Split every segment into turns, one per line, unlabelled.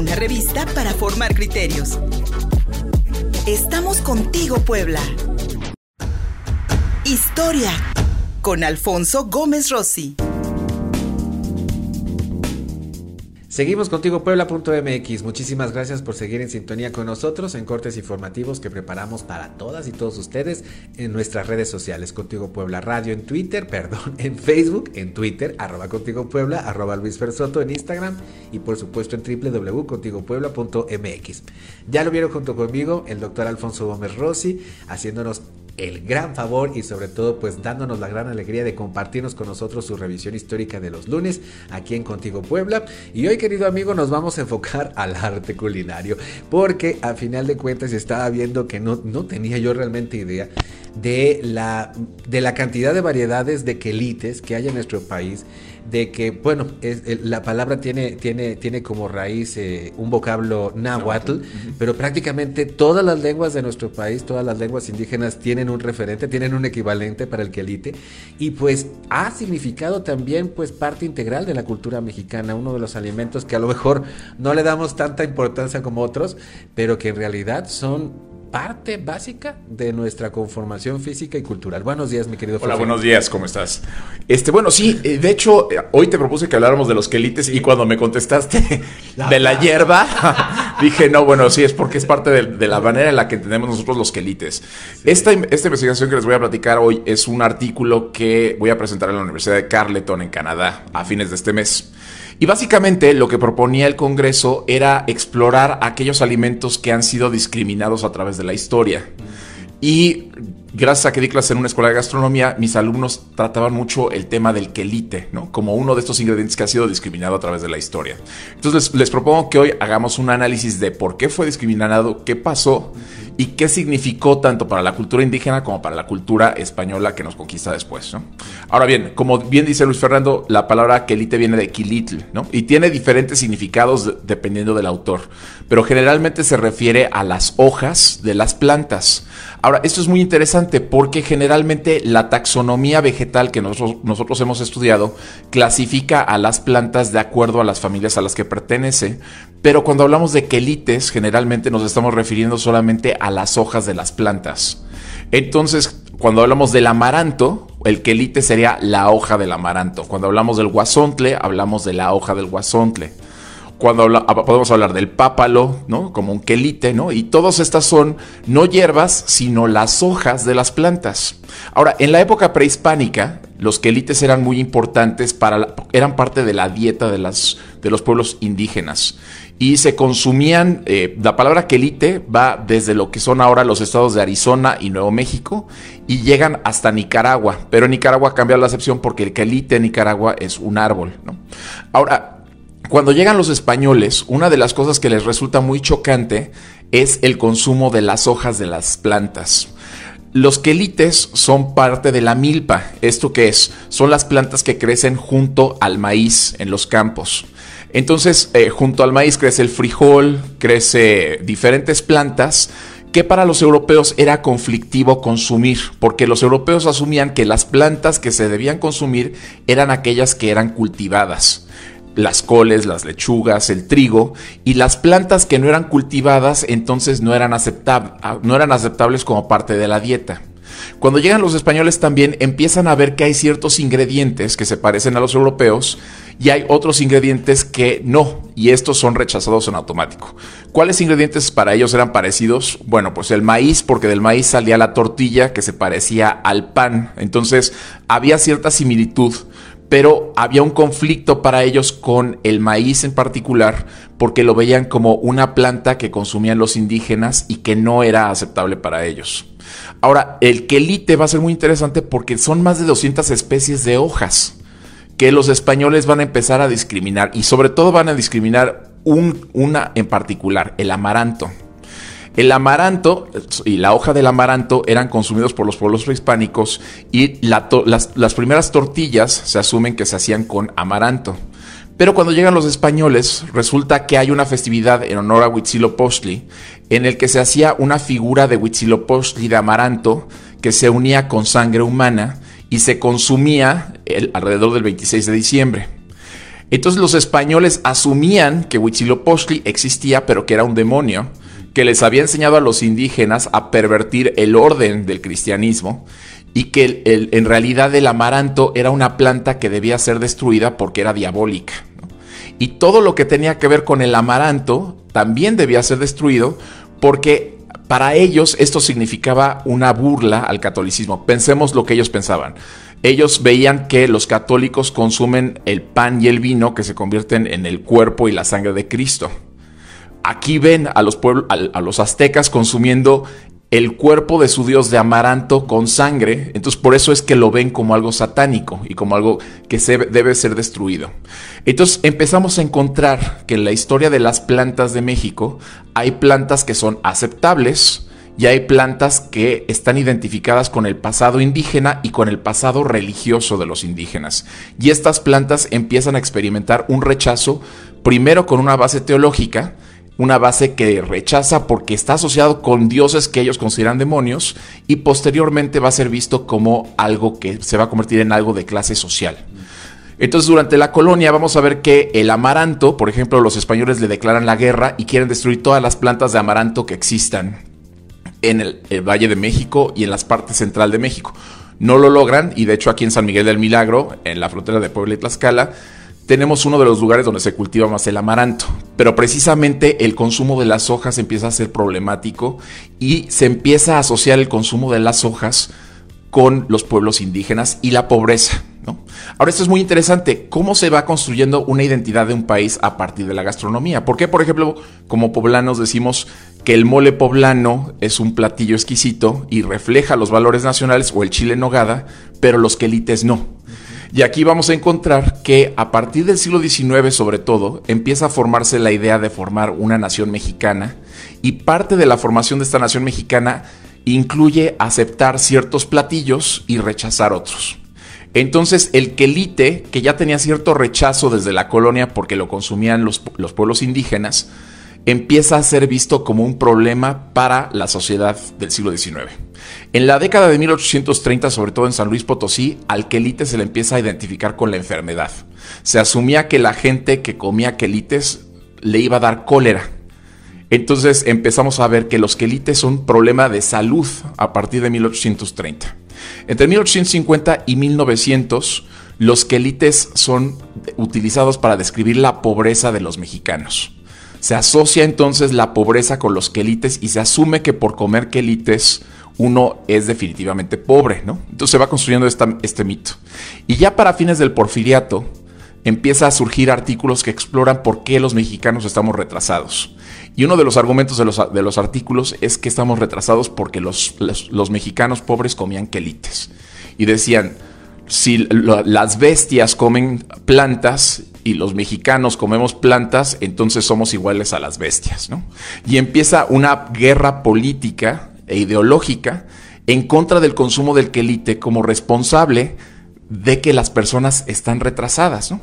una revista para formar criterios. Estamos contigo, Puebla. Historia con Alfonso Gómez Rossi.
Seguimos contigo Puebla.mx. Muchísimas gracias por seguir en sintonía con nosotros en cortes informativos que preparamos para todas y todos ustedes en nuestras redes sociales. Contigo Puebla Radio en Twitter, perdón, en Facebook, en Twitter, arroba Contigo Puebla, arroba Luis Fersoto en Instagram y por supuesto en www.contigopuebla.mx. Ya lo vieron junto conmigo el doctor Alfonso Gómez Rossi haciéndonos el gran favor y sobre todo pues dándonos la gran alegría de compartirnos con nosotros su revisión histórica de los lunes aquí en Contigo Puebla. Y hoy querido amigo nos vamos a enfocar al arte culinario porque a final de cuentas estaba viendo que no, no tenía yo realmente idea de la, de la cantidad de variedades de quelites que hay en nuestro país de que, bueno, es, la palabra tiene, tiene, tiene como raíz eh, un vocablo náhuatl, pero prácticamente todas las lenguas de nuestro país, todas las lenguas indígenas tienen un referente, tienen un equivalente para el quelite, y pues ha significado también pues parte integral de la cultura mexicana, uno de los alimentos que a lo mejor no le damos tanta importancia como otros, pero que en realidad son parte básica de nuestra conformación física y cultural. Buenos días, mi querido
Hola, buenos días, ¿cómo estás? Este, bueno, sí, eh, de hecho, eh, hoy te propuse que habláramos de los quelites y cuando me contestaste de la hierba, dije, no, bueno, sí, es porque es parte de, la manera en la que entendemos nosotros los quelites. Esta, esta investigación que les voy a platicar hoy es un artículo que voy a presentar en la Universidad de Carleton, en Canadá, a fines de este mes. Y básicamente lo que proponía el Congreso era explorar aquellos alimentos que han sido discriminados a través de la historia. Y gracias a que di clases en una escuela de gastronomía, mis alumnos trataban mucho el tema del quelite, ¿no? Como uno de estos ingredientes que ha sido discriminado a través de la historia. Entonces les propongo que hoy hagamos un análisis de por qué fue discriminado, qué pasó y qué significó tanto para la cultura indígena como para la cultura española que nos conquista después. ¿no? Ahora bien, como bien dice Luis Fernando, la palabra quelite viene de quilitl ¿no? y tiene diferentes significados dependiendo del autor, pero generalmente se refiere a las hojas de las plantas. Ahora, esto es muy interesante porque generalmente la taxonomía vegetal que nosotros, nosotros hemos estudiado clasifica a las plantas de acuerdo a las familias a las que pertenece, pero cuando hablamos de quelites, generalmente nos estamos refiriendo solamente a las hojas de las plantas. Entonces, cuando hablamos del amaranto, el quelite sería la hoja del amaranto. Cuando hablamos del guasontle, hablamos de la hoja del guasontle. Cuando ah, podemos hablar del pápalo, ¿no? Como un quelite, ¿no? Y todas estas son no hierbas, sino las hojas de las plantas. Ahora, en la época prehispánica, los quelites eran muy importantes para eran parte de la dieta de, las, de los pueblos indígenas y se consumían, eh, la palabra quelite va desde lo que son ahora los estados de Arizona y Nuevo México y llegan hasta Nicaragua, pero en Nicaragua cambia la acepción porque el quelite en Nicaragua es un árbol. Ahora, cuando llegan los españoles, una de las cosas que les resulta muy chocante es el consumo de las hojas de las plantas. Los quelites son parte de la milpa. ¿Esto qué es? Son las plantas que crecen junto al maíz en los campos. Entonces, eh, junto al maíz crece el frijol, crece diferentes plantas que para los europeos era conflictivo consumir, porque los europeos asumían que las plantas que se debían consumir eran aquellas que eran cultivadas las coles, las lechugas, el trigo, y las plantas que no eran cultivadas entonces no eran, no eran aceptables como parte de la dieta. Cuando llegan los españoles también empiezan a ver que hay ciertos ingredientes que se parecen a los europeos y hay otros ingredientes que no, y estos son rechazados en automático. ¿Cuáles ingredientes para ellos eran parecidos? Bueno, pues el maíz, porque del maíz salía la tortilla que se parecía al pan, entonces había cierta similitud pero había un conflicto para ellos con el maíz en particular porque lo veían como una planta que consumían los indígenas y que no era aceptable para ellos. Ahora, el quelite va a ser muy interesante porque son más de 200 especies de hojas que los españoles van a empezar a discriminar y sobre todo van a discriminar una en particular, el amaranto. El amaranto y la hoja del amaranto eran consumidos por los pueblos prehispánicos y las, primeras tortillas se asumen que se hacían con amaranto. Pero cuando llegan los españoles, resulta que hay una festividad en honor a Huitzilopochtli, en el que se hacía una figura de Huitzilopochtli de amaranto que se unía con sangre humana y se consumía alrededor del 26 de diciembre. Entonces los españoles asumían que Huitzilopochtli existía, pero que era un demonio, que les había enseñado a los indígenas a pervertir el orden del cristianismo y que en realidad el amaranto era una planta que debía ser destruida porque era diabólica. Y todo lo que tenía que ver con el amaranto también debía ser destruido porque para ellos esto significaba una burla al catolicismo. Pensemos lo que ellos pensaban. Ellos veían que los católicos consumen el pan y el vino que se convierten en el cuerpo y la sangre de Cristo. Aquí ven a los, a los aztecas consumiendo el cuerpo de su dios de amaranto con sangre, entonces por eso es que lo ven como algo satánico y como algo que se debe ser destruido. Entonces empezamos a encontrar que en la historia de las plantas de México hay plantas que son aceptables y hay plantas que están identificadas con el pasado indígena y con el pasado religioso de los indígenas. Y estas plantas empiezan a experimentar un rechazo primero con una base teológica, una base que rechaza porque está asociado con dioses que ellos consideran demonios y posteriormente va a ser visto como algo que se va a convertir en algo de clase social. Entonces durante la colonia vamos a ver que el amaranto, por ejemplo, los españoles le declaran la guerra y quieren destruir todas las plantas de amaranto que existan en el, Valle de México y en las partes central de México. No lo logran y de hecho aquí en San Miguel del Milagro, en la frontera de Puebla y Tlaxcala, tenemos uno de los lugares donde se cultiva más el amaranto, pero precisamente el consumo de las hojas empieza a ser problemático y se empieza a asociar el consumo de las hojas con los pueblos indígenas y la pobreza. Ahora, esto es muy interesante, cómo se va construyendo una identidad de un país a partir de la gastronomía. ¿Por qué, por ejemplo, como poblanos decimos que el mole poblano es un platillo exquisito y refleja los valores nacionales o el chile nogada, pero los quelites no? Y aquí vamos a encontrar que a partir del siglo XIX sobre todo empieza a formarse la idea de formar una nación mexicana y parte de la formación de esta nación mexicana incluye aceptar ciertos platillos y rechazar otros. Entonces el quelite, que ya tenía cierto rechazo desde la colonia porque lo consumían los, los pueblos indígenas, empieza a ser visto como un problema para la sociedad del siglo XIX. En la década de 1830, sobre todo en San Luis Potosí, al quelite se le empieza a identificar con la enfermedad. Se asumía que la gente que comía quelites le iba a dar cólera. Entonces empezamos a ver que los quelites son problema de salud a partir de 1830. Entre 1850 y 1900, los quelites son utilizados para describir la pobreza de los mexicanos. Se asocia entonces la pobreza con los quelites y se asume que por comer quelites uno es definitivamente pobre, ¿no? Entonces se va construyendo este mito. Y ya para fines del porfiriato empieza a surgir artículos que exploran por qué los mexicanos estamos retrasados. Y uno de los argumentos de los, de los artículos es que estamos retrasados porque los, los, mexicanos pobres comían quelites. Y decían, si las bestias comen plantas y los mexicanos comemos plantas, entonces somos iguales a las bestias, ¿no? Y empieza una guerra política e ideológica en contra del consumo del quelite como responsable de que las personas están retrasadas.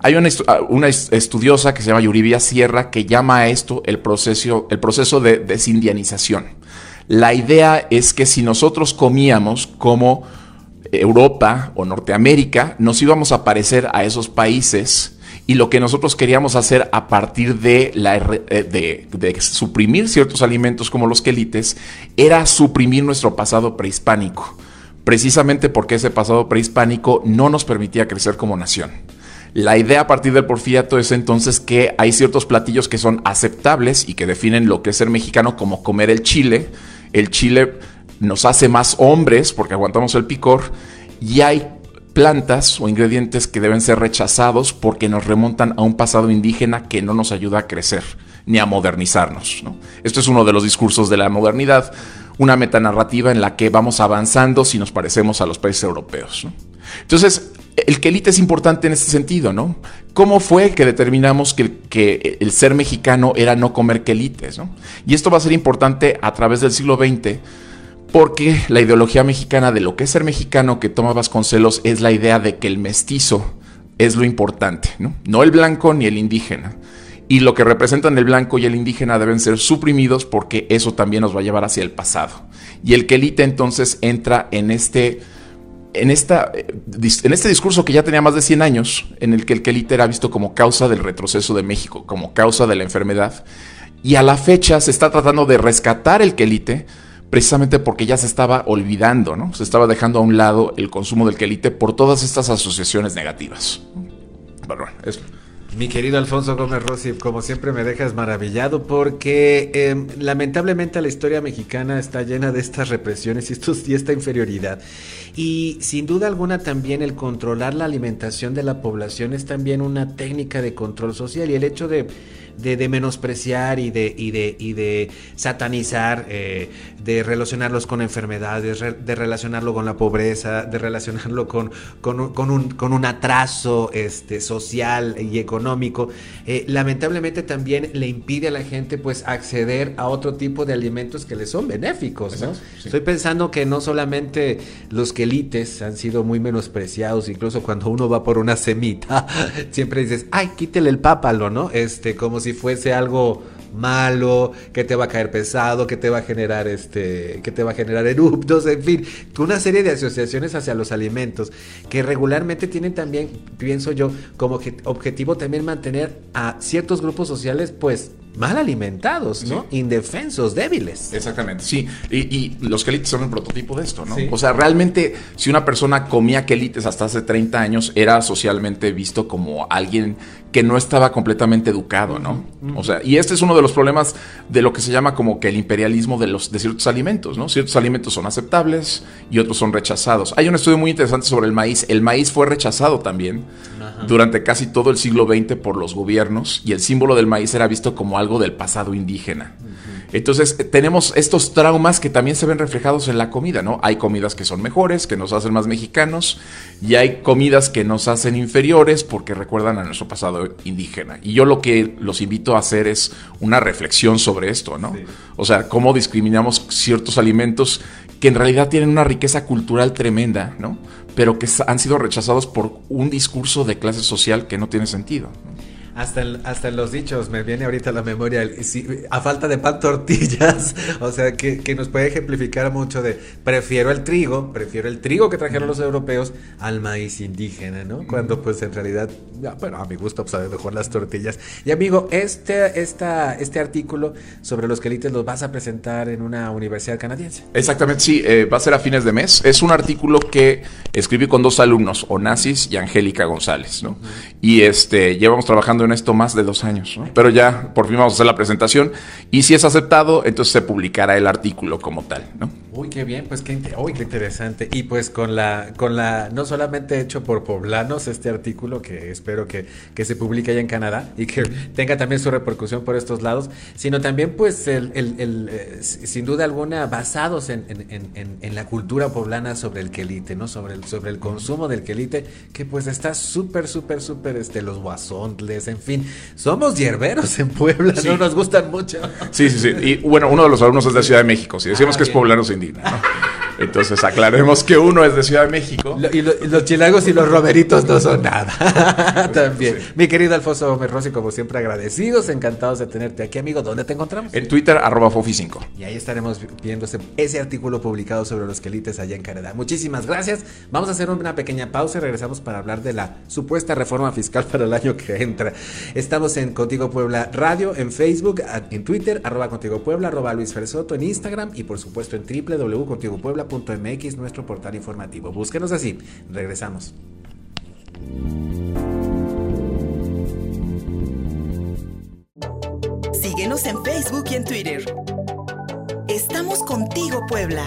Hay una, una, estudiosa que se llama Yuribia Sierra que llama a esto el proceso, el proceso de desindianización. La idea es que si nosotros comíamos como Europa o Norteamérica, nos íbamos a parecer a esos países y lo que nosotros queríamos hacer a partir de, la, eh, de, suprimir ciertos alimentos como los quelites era suprimir nuestro pasado prehispánico, precisamente porque ese pasado prehispánico no nos permitía crecer como nación. La idea a partir del porfiriato es entonces que hay ciertos platillos que son aceptables y que definen lo que es ser mexicano como comer el chile. El chile nos hace más hombres porque aguantamos el picor y hay plantas o ingredientes que deben ser rechazados porque nos remontan a un pasado indígena que no nos ayuda a crecer ni a modernizarnos. Esto es uno de los discursos de la modernidad, una metanarrativa en la que vamos avanzando si nos parecemos a los países europeos. Entonces, el quelite es importante en este sentido, ¿no? ¿Cómo fue que determinamos que, que el ser mexicano era no comer quelites? Y esto va a ser importante a través del siglo XX porque la ideología mexicana de lo que es ser mexicano que toma Vasconcelos es la idea de que el mestizo es lo importante, ¿no? No el blanco ni el indígena. Y lo que representan el blanco y el indígena deben ser suprimidos porque eso también nos va a llevar hacia el pasado. Y el quelite entonces entra en este en, esta, en este discurso que ya tenía más de 100 años, en el que el quelite era visto como causa del retroceso de México, como causa de la enfermedad, y a la fecha se está tratando de rescatar el quelite precisamente porque ya se estaba olvidando, ¿no? Se estaba dejando a un lado el consumo del quelite por todas estas asociaciones negativas.
Bueno, es... Mi querido Alfonso Gómez Rossi, como siempre me dejas maravillado porque em, lamentablemente la historia mexicana está llena de estas represiones y, estos, y esta inferioridad. Y sin duda alguna también el controlar la alimentación de la población es también una técnica de control social y el hecho de de, menospreciar y de, y de, y de satanizar, eh, de relacionarlos con enfermedades, de relacionarlo con la pobreza, de relacionarlo con, con, un, con un, atraso este, social y económico, eh, lamentablemente también le impide a la gente pues acceder a otro tipo de alimentos que le son benéficos. Estoy pensando que no solamente los quelites han sido muy menospreciados, incluso cuando uno va por una semita, siempre dices, ay, quítele el pápalo, ¿no? Este, como si fuese algo malo, que te va a caer pesado, que te va a generar este, que te va a generar eruptos, en fin, una serie de asociaciones hacia los alimentos que regularmente tienen también, pienso yo, como objetivo también mantener a ciertos grupos sociales pues mal alimentados, ¿no? Indefensos, débiles.
Exactamente, sí. Y, los quelites son el prototipo de esto, ¿no? O sea, realmente, si una persona comía quelites hasta hace 30 años, era socialmente visto como alguien que no estaba completamente educado, ¿no? O sea, y este es uno de los problemas de lo que se llama como que el imperialismo de los de ciertos alimentos, ¿no? Ciertos alimentos son aceptables y otros son rechazados. Hay un estudio muy interesante sobre el maíz. El maíz fue rechazado también durante casi todo el siglo XX por los gobiernos y el símbolo del maíz era visto como algo del pasado indígena. Entonces tenemos estos traumas que también se ven reflejados en la comida, ¿no? Hay comidas que son mejores, que nos hacen más mexicanos, y hay comidas que nos hacen inferiores porque recuerdan a nuestro pasado indígena. Y yo lo que los invito a hacer es una reflexión sobre esto, ¿no? O sea, cómo discriminamos ciertos alimentos que en realidad tienen una riqueza cultural tremenda, ¿no? Pero que han sido rechazados por un discurso de clase social que no tiene sentido.
Hasta, hasta en los dichos me viene ahorita a la memoria, a falta de pan tortillas, o sea, que, que, nos puede ejemplificar mucho de, prefiero el trigo, prefiero el trigo que trajeron los europeos al maíz indígena, ¿no? Cuando pues en realidad, bueno, a mi gusto, pues mejor las tortillas. Y amigo, este, esta, este artículo sobre los quelites los vas a presentar en una universidad canadiense.
Exactamente, sí, eh, va a ser a fines de mes. Es un artículo que escribí con dos alumnos, Onassis y Angélica González, ¿no? Y este, llevamos trabajando en esto más de dos años, pero ya por fin vamos a hacer la presentación y si es aceptado, entonces se publicará el artículo como tal, ¿no?
Uy, qué bien, pues qué, uy, qué interesante. Y pues con la, con la, no solamente hecho por poblanos este artículo, que espero que, que se publique allá en Canadá y que tenga también su repercusión por estos lados, sino también pues el, el, eh, sin duda alguna basados en, en, en, en, la cultura poblana sobre el quelite, ¿no? Sobre el, sobre el consumo del quelite, que pues está súper, súper, súper, este, los guasontles, en fin, somos hierberos en Puebla, no nos gustan mucho.
Sí, sí, sí. Y bueno, uno de los alumnos es de Ciudad de México. Si decimos ah, que es poblano, se indigna. Entonces aclaremos que uno es de Ciudad de México.
y, los chilangos y los romeritos no son nada. También. Mi querido Alfonso Gómez Rossi, como siempre, agradecidos, encantados de tenerte aquí, amigo. ¿Dónde te encontramos?
En Twitter, arroba Fofi5.
Y ahí estaremos viendo ese, artículo publicado sobre los quelites allá en Canadá. Muchísimas gracias. Vamos a hacer una pequeña pausa y regresamos para hablar de la supuesta reforma fiscal para el año que entra. Estamos en Contigo Puebla Radio, en Facebook, en Twitter, arroba Contigo Puebla, arroba Luis Fersoto, en Instagram y por supuesto en www.contigopuebla .mx, nuestro portal informativo. Búsquenos así. Regresamos.
Síguenos en Facebook y en Twitter. Estamos contigo, Puebla.